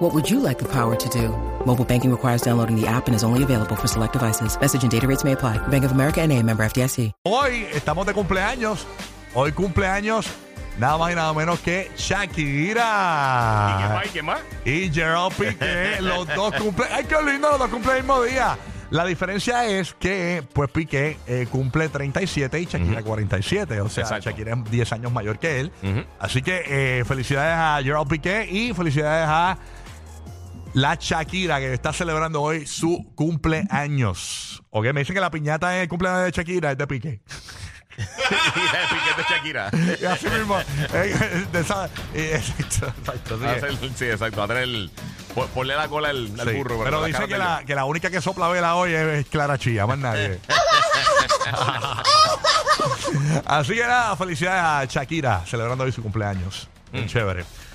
What would you like the power to do? Mobile banking requires downloading the app and is only available for select devices. Message and data rates may apply. Bank of America and a member FDIC. Hoy estamos de cumpleaños. Hoy cumpleaños nada más y nada menos que Shakira. ¿Y qué más? Y Gerald Piqué. los dos cumple. ¡Ay, qué lindo! Los dos cumplen el mismo día. La diferencia es que, pues, Piqué eh, cumple 37 y Shakira 47. O sea, Exacto. Shakira es 10 años mayor que él. Ujú. Así que eh, felicidades a Gerald Piqué y felicidades a la Shakira que está celebrando hoy su cumpleaños. Ok, me dicen que la piñata en el cumpleaños de Shakira es de Piqué. y el piquete Shakira. Así mismo. eh, de esa- eh, exacto, exacto, sí. Hacer- sí, exacto. Tener el. po- Ponle la cola al, al Sí, burro. pero dice cara que la, que la única que sopla vela hoy es, es Clara Chía, más nadie. Así que nada, felicidades a Shakira celebrando hoy su cumpleaños. Bien Chévere.